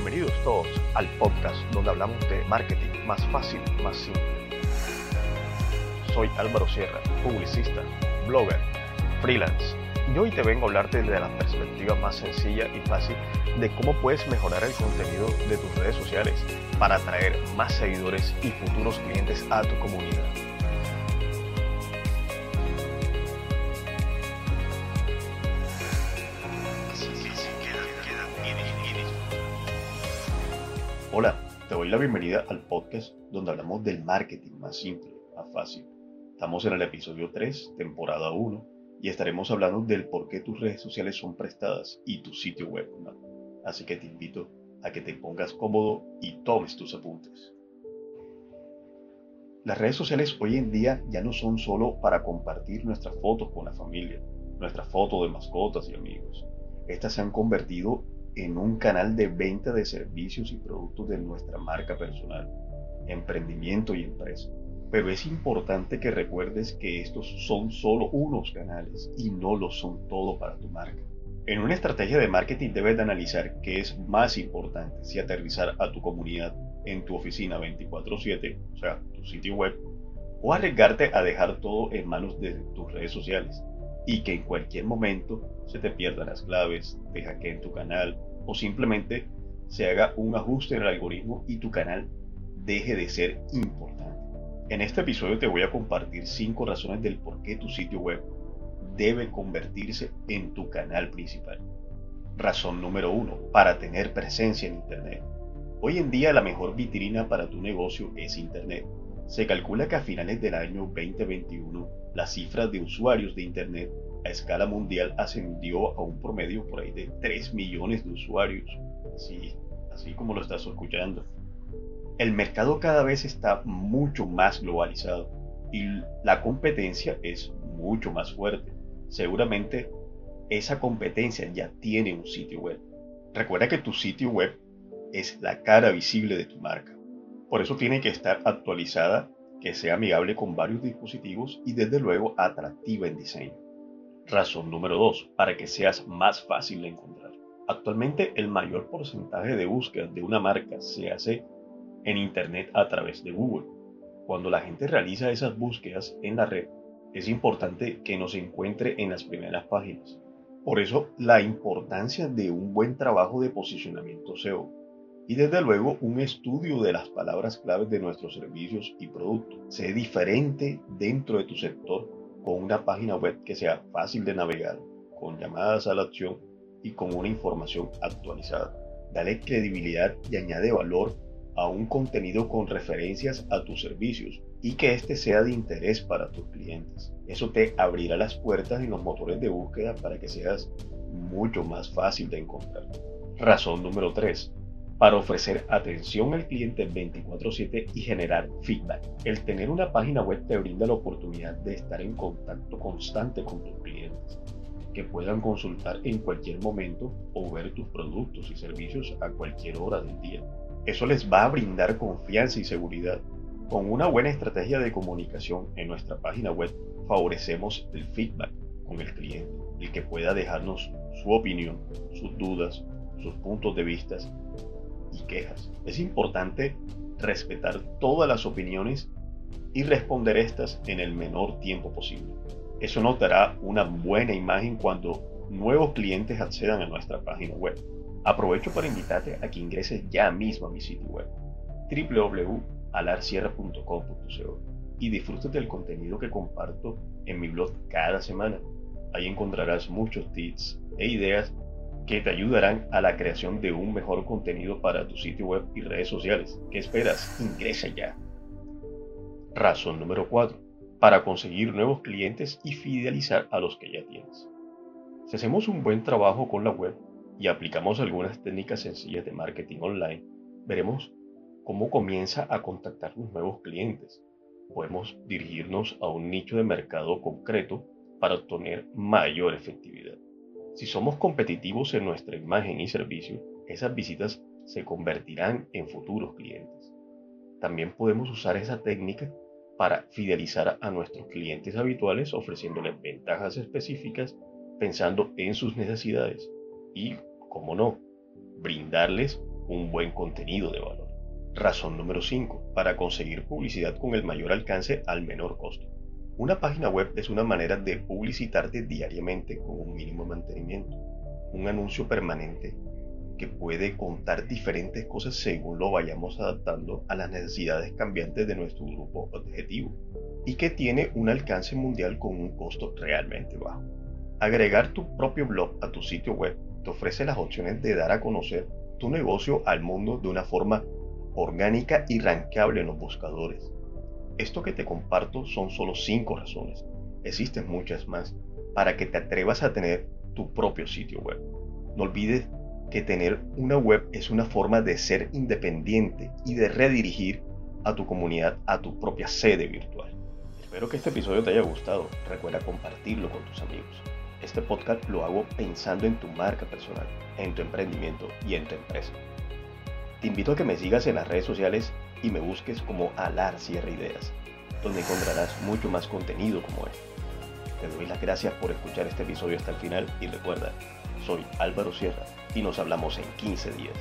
Bienvenidos todos al podcast donde hablamos de marketing más fácil, más simple. Soy Álvaro Sierra, publicista, blogger, freelance, y hoy te vengo a hablarte de la perspectiva más sencilla y fácil de cómo puedes mejorar el contenido de tus redes sociales para atraer más seguidores y futuros clientes a tu comunidad. Doy la bienvenida al podcast donde hablamos del marketing más simple, más fácil. Estamos en el episodio 3, temporada 1, y estaremos hablando del por qué tus redes sociales son prestadas y tu sitio web no. Así que te invito a que te pongas cómodo y tomes tus apuntes. Las redes sociales hoy en día ya no son solo para compartir nuestras fotos con la familia, nuestras fotos de mascotas y amigos. Estas se han convertido en un canal de venta de servicios y productos de nuestra marca personal, emprendimiento y empresa. Pero es importante que recuerdes que estos son solo unos canales y no lo son todo para tu marca. En una estrategia de marketing debes de analizar qué es más importante, si aterrizar a tu comunidad en tu oficina 24/7, o sea, tu sitio web, o arriesgarte a dejar todo en manos de tus redes sociales y que en cualquier momento se te pierdan las claves, te hackeen tu canal o simplemente se haga un ajuste en el algoritmo y tu canal deje de ser importante. En este episodio te voy a compartir 5 razones del por qué tu sitio web debe convertirse en tu canal principal. Razón número 1. Para tener presencia en Internet. Hoy en día la mejor vitrina para tu negocio es Internet. Se calcula que a finales del año 2021 la cifra de usuarios de Internet a escala mundial ascendió a un promedio por ahí de 3 millones de usuarios. Así, así como lo estás escuchando. El mercado cada vez está mucho más globalizado y la competencia es mucho más fuerte. Seguramente esa competencia ya tiene un sitio web. Recuerda que tu sitio web es la cara visible de tu marca. Por eso tiene que estar actualizada, que sea amigable con varios dispositivos y desde luego atractiva en diseño. Razón número 2. Para que seas más fácil de encontrar. Actualmente el mayor porcentaje de búsquedas de una marca se hace en Internet a través de Google. Cuando la gente realiza esas búsquedas en la red, es importante que nos encuentre en las primeras páginas. Por eso la importancia de un buen trabajo de posicionamiento SEO y desde luego un estudio de las palabras claves de nuestros servicios y productos. Sé diferente dentro de tu sector con una página web que sea fácil de navegar, con llamadas a la acción y con una información actualizada. Dale credibilidad y añade valor a un contenido con referencias a tus servicios y que éste sea de interés para tus clientes. Eso te abrirá las puertas en los motores de búsqueda para que seas mucho más fácil de encontrar. Razón número 3 para ofrecer atención al cliente 24/7 y generar feedback. El tener una página web te brinda la oportunidad de estar en contacto constante con tus clientes, que puedan consultar en cualquier momento o ver tus productos y servicios a cualquier hora del día. Eso les va a brindar confianza y seguridad. Con una buena estrategia de comunicación en nuestra página web favorecemos el feedback con el cliente, el que pueda dejarnos su opinión, sus dudas, sus puntos de vista quejas. Es importante respetar todas las opiniones y responder estas en el menor tiempo posible. Eso nos dará una buena imagen cuando nuevos clientes accedan a nuestra página web. Aprovecho para invitarte a que ingreses ya mismo a mi sitio web www.alarcierra.com.co y disfrutes del contenido que comparto en mi blog cada semana. Ahí encontrarás muchos tips e ideas que te ayudarán a la creación de un mejor contenido para tu sitio web y redes sociales. ¿Qué esperas? Ingresa ya. Razón número 4. Para conseguir nuevos clientes y fidelizar a los que ya tienes. Si hacemos un buen trabajo con la web y aplicamos algunas técnicas sencillas de marketing online, veremos cómo comienza a contactarnos nuevos clientes. Podemos dirigirnos a un nicho de mercado concreto para obtener mayor efectividad. Si somos competitivos en nuestra imagen y servicio, esas visitas se convertirán en futuros clientes. También podemos usar esa técnica para fidelizar a nuestros clientes habituales ofreciéndoles ventajas específicas pensando en sus necesidades y, como no, brindarles un buen contenido de valor. Razón número 5. Para conseguir publicidad con el mayor alcance al menor costo. Una página web es una manera de publicitarte diariamente con un mínimo mantenimiento. Un anuncio permanente que puede contar diferentes cosas según lo vayamos adaptando a las necesidades cambiantes de nuestro grupo objetivo y que tiene un alcance mundial con un costo realmente bajo. Agregar tu propio blog a tu sitio web te ofrece las opciones de dar a conocer tu negocio al mundo de una forma orgánica y rankeable en los buscadores. Esto que te comparto son solo 5 razones. Existen muchas más para que te atrevas a tener tu propio sitio web. No olvides que tener una web es una forma de ser independiente y de redirigir a tu comunidad a tu propia sede virtual. Espero que este episodio te haya gustado. Recuerda compartirlo con tus amigos. Este podcast lo hago pensando en tu marca personal, en tu emprendimiento y en tu empresa. Te invito a que me sigas en las redes sociales y me busques como Alar Sierra Ideas, donde encontrarás mucho más contenido como este. Te doy las gracias por escuchar este episodio hasta el final y recuerda, soy Álvaro Sierra y nos hablamos en 15 días.